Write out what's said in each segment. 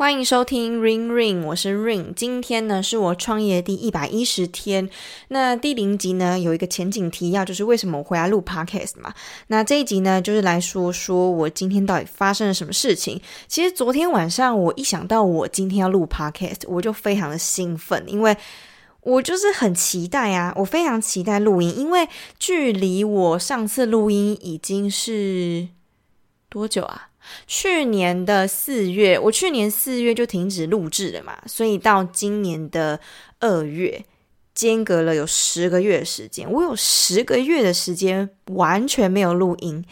欢迎收听 Ring Ring，我是 Ring。今天呢是我创业第一百一十天。那第零集呢有一个前景提要，就是为什么我回来录 Podcast 嘛。那这一集呢就是来说说我今天到底发生了什么事情。其实昨天晚上我一想到我今天要录 Podcast，我就非常的兴奋，因为我就是很期待啊，我非常期待录音，因为距离我上次录音已经是多久啊？去年的四月，我去年四月就停止录制了嘛，所以到今年的二月，间隔了有十个月的时间，我有十个月的时间完全没有录音，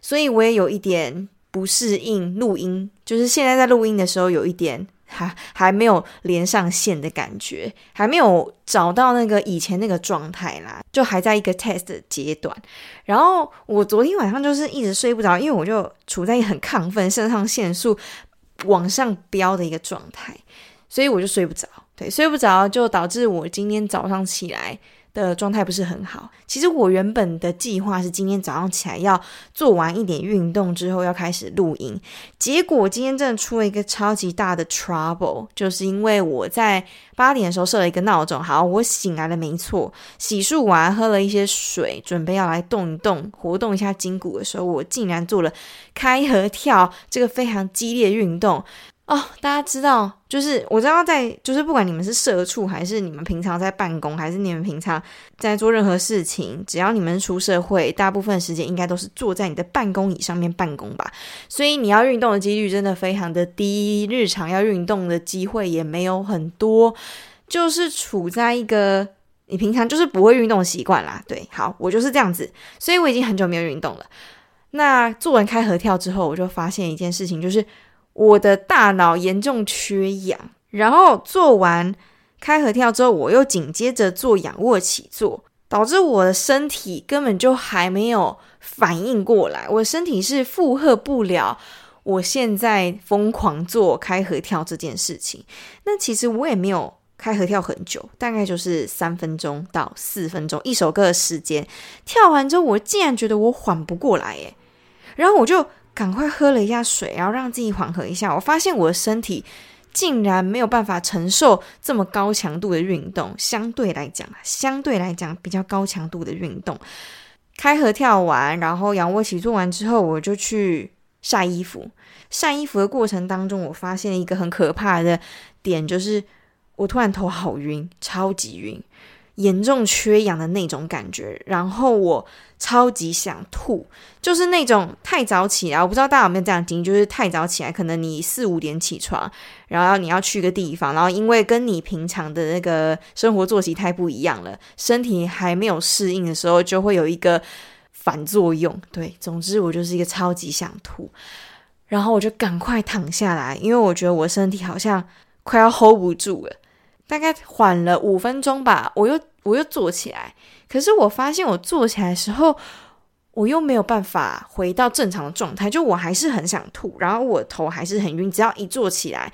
所以我也有一点不适应录音，就是现在在录音的时候有一点。还还没有连上线的感觉，还没有找到那个以前那个状态啦，就还在一个 test 阶段。然后我昨天晚上就是一直睡不着，因为我就处在很亢奋、肾上腺素往上飙的一个状态，所以我就睡不着。对，睡不着就导致我今天早上起来的状态不是很好。其实我原本的计划是今天早上起来要做完一点运动之后要开始录音，结果今天真的出了一个超级大的 trouble，就是因为我在八点的时候设了一个闹钟，好，我醒来了没错，洗漱完喝了一些水，准备要来动一动，活动一下筋骨的时候，我竟然做了开合跳这个非常激烈运动。哦，大家知道，就是我知道在，就是不管你们是社畜，还是你们平常在办公，还是你们平常在做任何事情，只要你们出社会，大部分时间应该都是坐在你的办公椅上面办公吧。所以你要运动的几率真的非常的低，日常要运动的机会也没有很多，就是处在一个你平常就是不会运动习惯啦。对，好，我就是这样子，所以我已经很久没有运动了。那做完开合跳之后，我就发现一件事情，就是。我的大脑严重缺氧，然后做完开合跳之后，我又紧接着做仰卧起坐，导致我的身体根本就还没有反应过来，我身体是负荷不了我现在疯狂做开合跳这件事情。那其实我也没有开合跳很久，大概就是三分钟到四分钟，一首歌的时间。跳完之后，我竟然觉得我缓不过来，耶，然后我就。赶快喝了一下水，然后让自己缓和一下。我发现我的身体竟然没有办法承受这么高强度的运动，相对来讲，相对来讲比较高强度的运动。开合跳完，然后仰卧起坐完之后，我就去晒衣服。晒衣服的过程当中，我发现一个很可怕的点，就是我突然头好晕，超级晕。严重缺氧的那种感觉，然后我超级想吐，就是那种太早起来，我不知道大家有没有这样经历，就是太早起来，可能你四五点起床，然后你要去个地方，然后因为跟你平常的那个生活作息太不一样了，身体还没有适应的时候，就会有一个反作用。对，总之我就是一个超级想吐，然后我就赶快躺下来，因为我觉得我身体好像快要 hold 不住了。大概缓了五分钟吧，我又我又坐起来，可是我发现我坐起来的时候，我又没有办法回到正常的状态，就我还是很想吐，然后我头还是很晕，只要一坐起来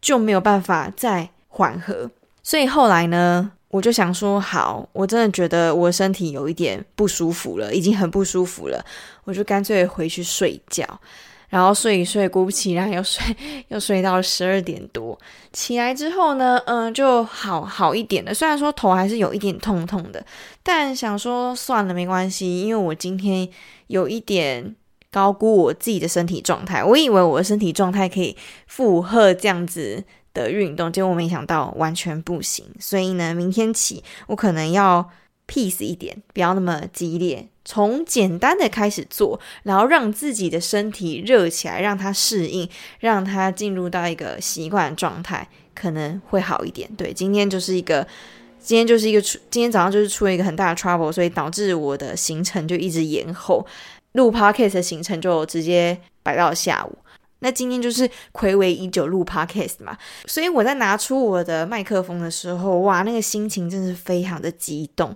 就没有办法再缓和，所以后来呢，我就想说，好，我真的觉得我身体有一点不舒服了，已经很不舒服了，我就干脆回去睡觉。然后睡一睡，果不其然又睡，又睡到十二点多。起来之后呢，嗯，就好好一点了。虽然说头还是有一点痛痛的，但想说算了，没关系，因为我今天有一点高估我自己的身体状态。我以为我的身体状态可以负荷这样子的运动，结果我没想到完全不行。所以呢，明天起我可能要 peace 一点，不要那么激烈。从简单的开始做，然后让自己的身体热起来，让它适应，让它进入到一个习惯状态，可能会好一点。对，今天就是一个，今天就是一个出，今天早上就是出了一个很大的 trouble，所以导致我的行程就一直延后，录 podcast 的行程就直接摆到下午。那今天就是睽违已久录 podcast 嘛，所以我在拿出我的麦克风的时候，哇，那个心情真是非常的激动。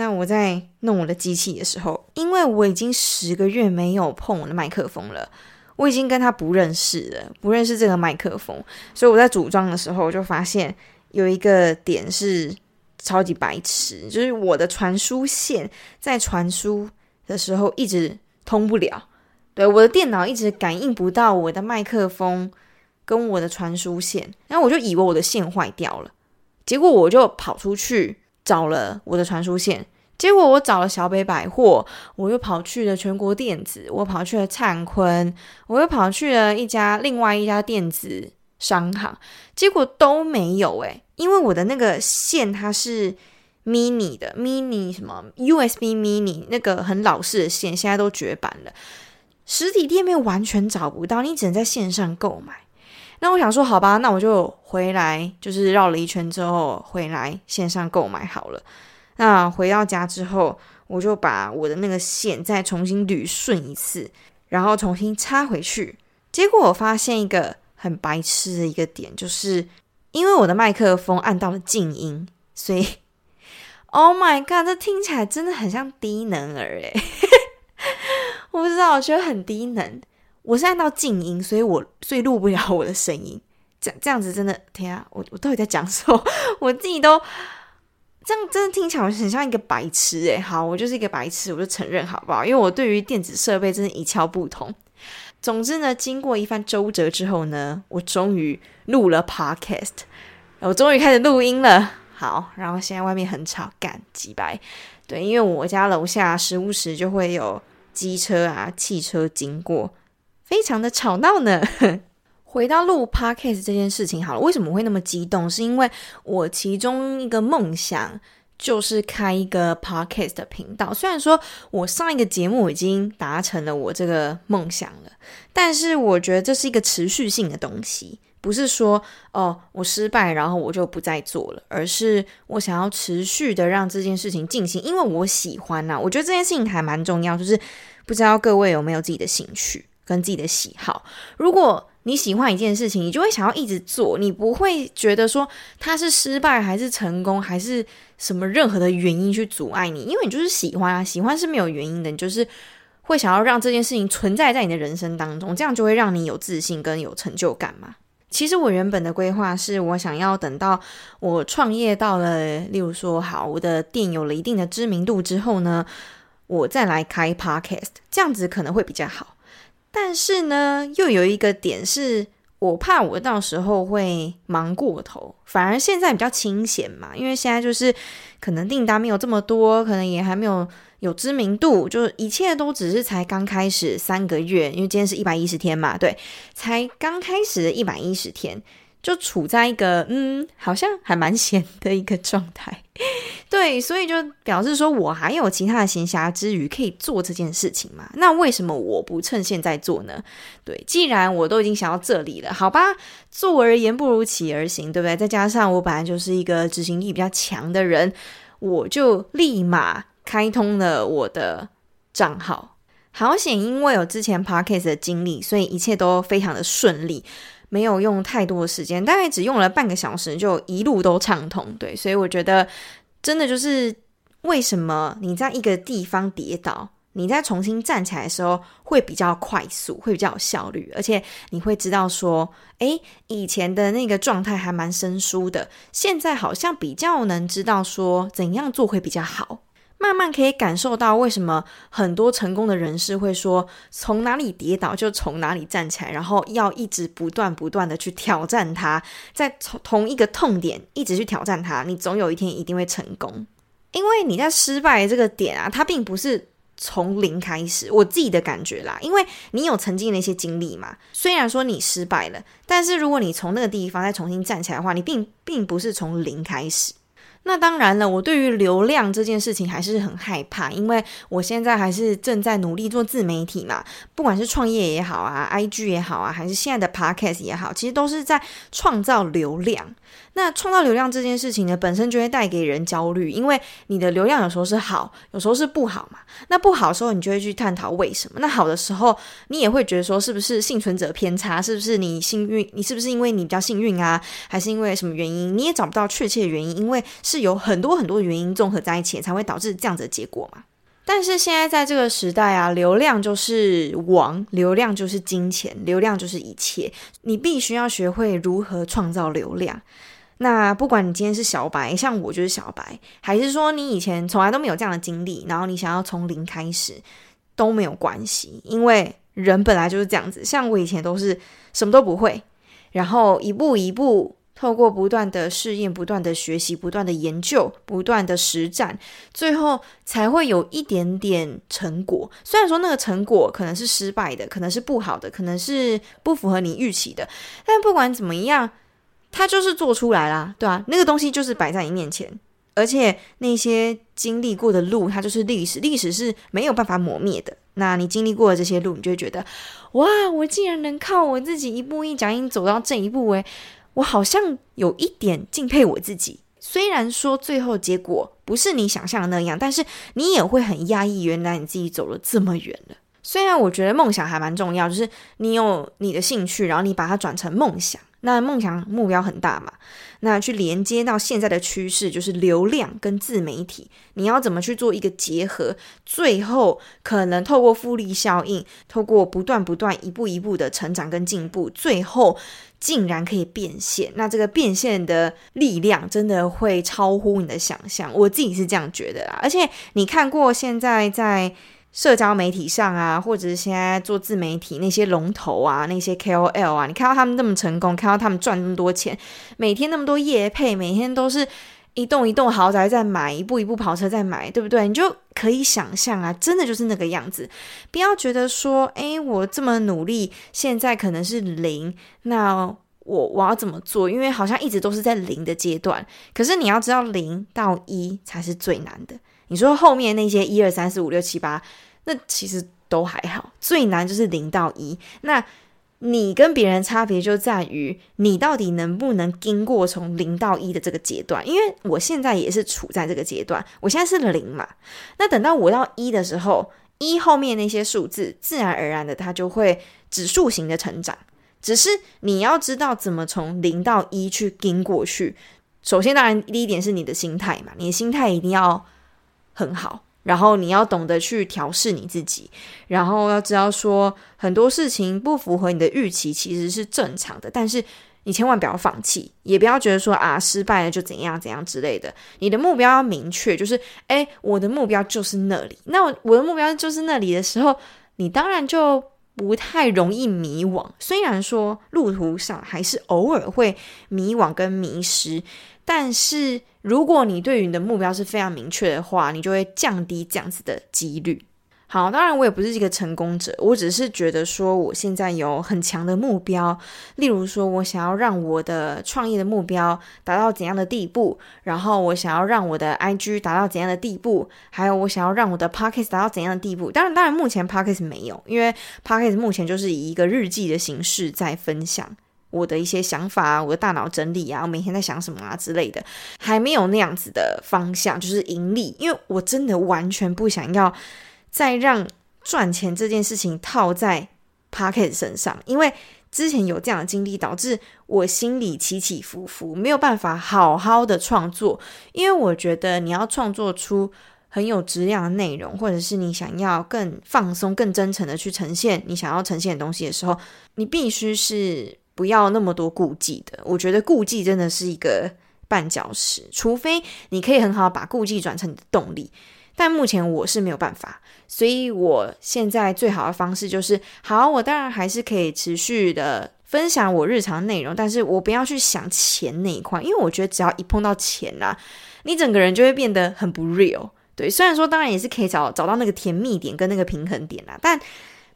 那我在弄我的机器的时候，因为我已经十个月没有碰我的麦克风了，我已经跟他不认识了，不认识这个麦克风，所以我在组装的时候我就发现有一个点是超级白痴，就是我的传输线在传输的时候一直通不了，对，我的电脑一直感应不到我的麦克风跟我的传输线，然后我就以为我的线坏掉了，结果我就跑出去找了我的传输线，结果我找了小北百货，我又跑去了全国电子，我跑去了灿坤，我又跑去了一家另外一家电子商行，结果都没有诶，因为我的那个线它是 mini 的 mini 什么 USB mini 那个很老式的线，现在都绝版了，实体店面完全找不到，你只能在线上购买。那我想说，好吧，那我就回来，就是绕了一圈之后回来线上购买好了。那回到家之后，我就把我的那个线再重新捋顺一次，然后重新插回去。结果我发现一个很白痴的一个点，就是因为我的麦克风按到了静音，所以，Oh my God，这听起来真的很像低能儿诶。我不知道，我觉得很低能。我是按到静音，所以我所以录不了我的声音。这这样子真的，天啊！我我到底在讲什么？我自己都这样，真的听起来很像一个白痴诶。好，我就是一个白痴，我就承认好不好？因为我对于电子设备真的一窍不通。总之呢，经过一番周折之后呢，我终于录了 Podcast，我终于开始录音了。好，然后现在外面很吵，干几百。对，因为我家楼下时不时就会有机车啊、汽车经过。非常的吵闹呢。回到录 podcast 这件事情好了，为什么会那么激动？是因为我其中一个梦想就是开一个 podcast 的频道。虽然说我上一个节目已经达成了我这个梦想了，但是我觉得这是一个持续性的东西，不是说哦我失败然后我就不再做了，而是我想要持续的让这件事情进行，因为我喜欢呐。我觉得这件事情还蛮重要，就是不知道各位有没有自己的兴趣。跟自己的喜好，如果你喜欢一件事情，你就会想要一直做，你不会觉得说它是失败还是成功，还是什么任何的原因去阻碍你，因为你就是喜欢啊，喜欢是没有原因的，你就是会想要让这件事情存在在你的人生当中，这样就会让你有自信跟有成就感嘛。其实我原本的规划是我想要等到我创业到了，例如说好，我的店有了一定的知名度之后呢，我再来开 Podcast，这样子可能会比较好。但是呢，又有一个点是我怕我到时候会忙过头，反而现在比较清闲嘛，因为现在就是可能订单没有这么多，可能也还没有有知名度，就一切都只是才刚开始三个月，因为今天是一百一十天嘛，对，才刚开始的一百一十天。就处在一个嗯，好像还蛮闲的一个状态，对，所以就表示说我还有其他的闲暇之余可以做这件事情嘛？那为什么我不趁现在做呢？对，既然我都已经想到这里了，好吧，坐而言不如起而行，对不对？再加上我本来就是一个执行力比较强的人，我就立马开通了我的账号。好险，因为有之前 Podcast 的经历，所以一切都非常的顺利。没有用太多的时间，大概只用了半个小时，就一路都畅通。对，所以我觉得真的就是为什么你在一个地方跌倒，你再重新站起来的时候会比较快速，会比较有效率，而且你会知道说，诶，以前的那个状态还蛮生疏的，现在好像比较能知道说怎样做会比较好。慢慢可以感受到为什么很多成功的人士会说，从哪里跌倒就从哪里站起来，然后要一直不断不断的去挑战它，在从同一个痛点一直去挑战它，你总有一天一定会成功。因为你在失败这个点啊，它并不是从零开始，我自己的感觉啦，因为你有曾经的一些经历嘛。虽然说你失败了，但是如果你从那个地方再重新站起来的话，你并并不是从零开始。那当然了，我对于流量这件事情还是很害怕，因为我现在还是正在努力做自媒体嘛，不管是创业也好啊，IG 也好啊，还是现在的 Podcast 也好，其实都是在创造流量。那创造流量这件事情呢，本身就会带给人焦虑，因为你的流量有时候是好，有时候是不好嘛。那不好的时候，你就会去探讨为什么；那好的时候，你也会觉得说，是不是幸存者偏差？是不是你幸运？你是不是因为你比较幸运啊？还是因为什么原因？你也找不到确切的原因，因为是有很多很多原因综合在一起，才会导致这样子的结果嘛。但是现在在这个时代啊，流量就是王，流量就是金钱，流量就是一切。你必须要学会如何创造流量。那不管你今天是小白，像我就是小白，还是说你以前从来都没有这样的经历，然后你想要从零开始，都没有关系，因为人本来就是这样子。像我以前都是什么都不会，然后一步一步。透过不断的试验、不断的学习、不断的研究、不断的实战，最后才会有一点点成果。虽然说那个成果可能是失败的，可能是不好的，可能是不符合你预期的，但不管怎么样，它就是做出来啦，对啊，那个东西就是摆在你面前，而且那些经历过的路，它就是历史，历史是没有办法磨灭的。那你经历过的这些路，你就会觉得，哇，我竟然能靠我自己一步一脚印走到这一步，诶。我好像有一点敬佩我自己，虽然说最后结果不是你想象的那样，但是你也会很压抑，原来你自己走了这么远了。虽然我觉得梦想还蛮重要，就是你有你的兴趣，然后你把它转成梦想。那梦想目标很大嘛，那去连接到现在的趋势，就是流量跟自媒体，你要怎么去做一个结合？最后可能透过复利效应，透过不断不断一步一步的成长跟进步，最后竟然可以变现。那这个变现的力量真的会超乎你的想象，我自己是这样觉得啦。而且你看过现在在。社交媒体上啊，或者是现在做自媒体那些龙头啊，那些 KOL 啊，你看到他们那么成功，看到他们赚那么多钱，每天那么多业配，每天都是一栋一栋豪宅在买，一部一部跑车在买，对不对？你就可以想象啊，真的就是那个样子。不要觉得说，诶，我这么努力，现在可能是零，那我我要怎么做？因为好像一直都是在零的阶段。可是你要知道，零到一才是最难的。你说后面那些一二三四五六七八，那其实都还好，最难就是零到一。那你跟别人差别就在于你到底能不能经过从零到一的这个阶段。因为我现在也是处在这个阶段，我现在是零嘛。那等到我到一的时候，一后面那些数字自然而然的它就会指数型的成长。只是你要知道怎么从零到一去经过去。首先，当然第一点是你的心态嘛，你的心态一定要。很好，然后你要懂得去调试你自己，然后要知道说很多事情不符合你的预期其实是正常的，但是你千万不要放弃，也不要觉得说啊失败了就怎样怎样之类的。你的目标要明确，就是诶，我的目标就是那里，那我的目标就是那里的时候，你当然就不太容易迷惘。虽然说路途上还是偶尔会迷惘跟迷失。但是，如果你对于你的目标是非常明确的话，你就会降低这样子的几率。好，当然我也不是一个成功者，我只是觉得说我现在有很强的目标，例如说我想要让我的创业的目标达到怎样的地步，然后我想要让我的 IG 达到怎样的地步，还有我想要让我的 Podcast 达到怎样的地步。当然，当然目前 Podcast 没有，因为 Podcast 目前就是以一个日记的形式在分享。我的一些想法啊，我的大脑整理啊，我每天在想什么啊之类的，还没有那样子的方向，就是盈利。因为我真的完全不想要再让赚钱这件事情套在 Pocket 身上，因为之前有这样的经历，导致我心里起起伏伏，没有办法好好的创作。因为我觉得你要创作出很有质量的内容，或者是你想要更放松、更真诚的去呈现你想要呈现的东西的时候，你必须是。不要那么多顾忌的，我觉得顾忌真的是一个绊脚石，除非你可以很好把顾忌转成你的动力。但目前我是没有办法，所以我现在最好的方式就是，好，我当然还是可以持续的分享我日常内容，但是我不要去想钱那一块，因为我觉得只要一碰到钱啦，你整个人就会变得很不 real。对，虽然说当然也是可以找找到那个甜蜜点跟那个平衡点啦，但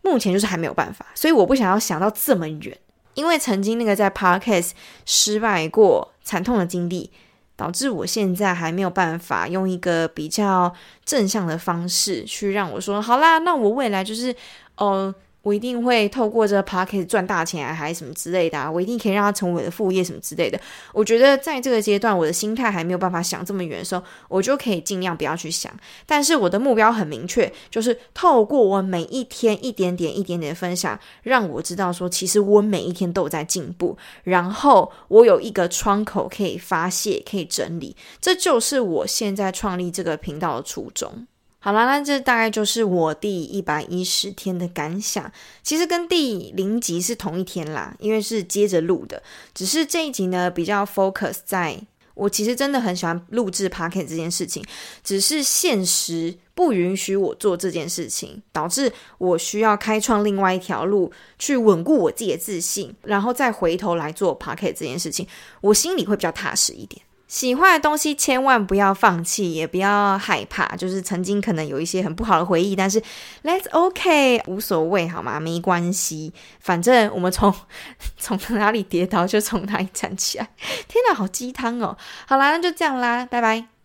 目前就是还没有办法，所以我不想要想到这么远。因为曾经那个在 Podcast 失败过惨痛的经历，导致我现在还没有办法用一个比较正向的方式去让我说，好啦，那我未来就是，哦、我一定会透过这个 podcast 赚大钱啊，还是什么之类的啊，我一定可以让它成为我的副业什么之类的。我觉得在这个阶段，我的心态还没有办法想这么远的时候，我就可以尽量不要去想。但是我的目标很明确，就是透过我每一天一点点、一点点的分享，让我知道说，其实我每一天都有在进步，然后我有一个窗口可以发泄、可以整理，这就是我现在创立这个频道的初衷。好啦，那这大概就是我第一百一十天的感想。其实跟第零集是同一天啦，因为是接着录的。只是这一集呢，比较 focus 在我其实真的很喜欢录制 p o c a s t 这件事情，只是现实不允许我做这件事情，导致我需要开创另外一条路去稳固我自己的自信，然后再回头来做 p o c a s t 这件事情，我心里会比较踏实一点。喜欢的东西千万不要放弃，也不要害怕。就是曾经可能有一些很不好的回忆，但是 Let's OK，无所谓，好吗？没关系，反正我们从 从哪里跌倒就从哪里站起来。天哪，好鸡汤哦！好啦，那就这样啦，拜拜。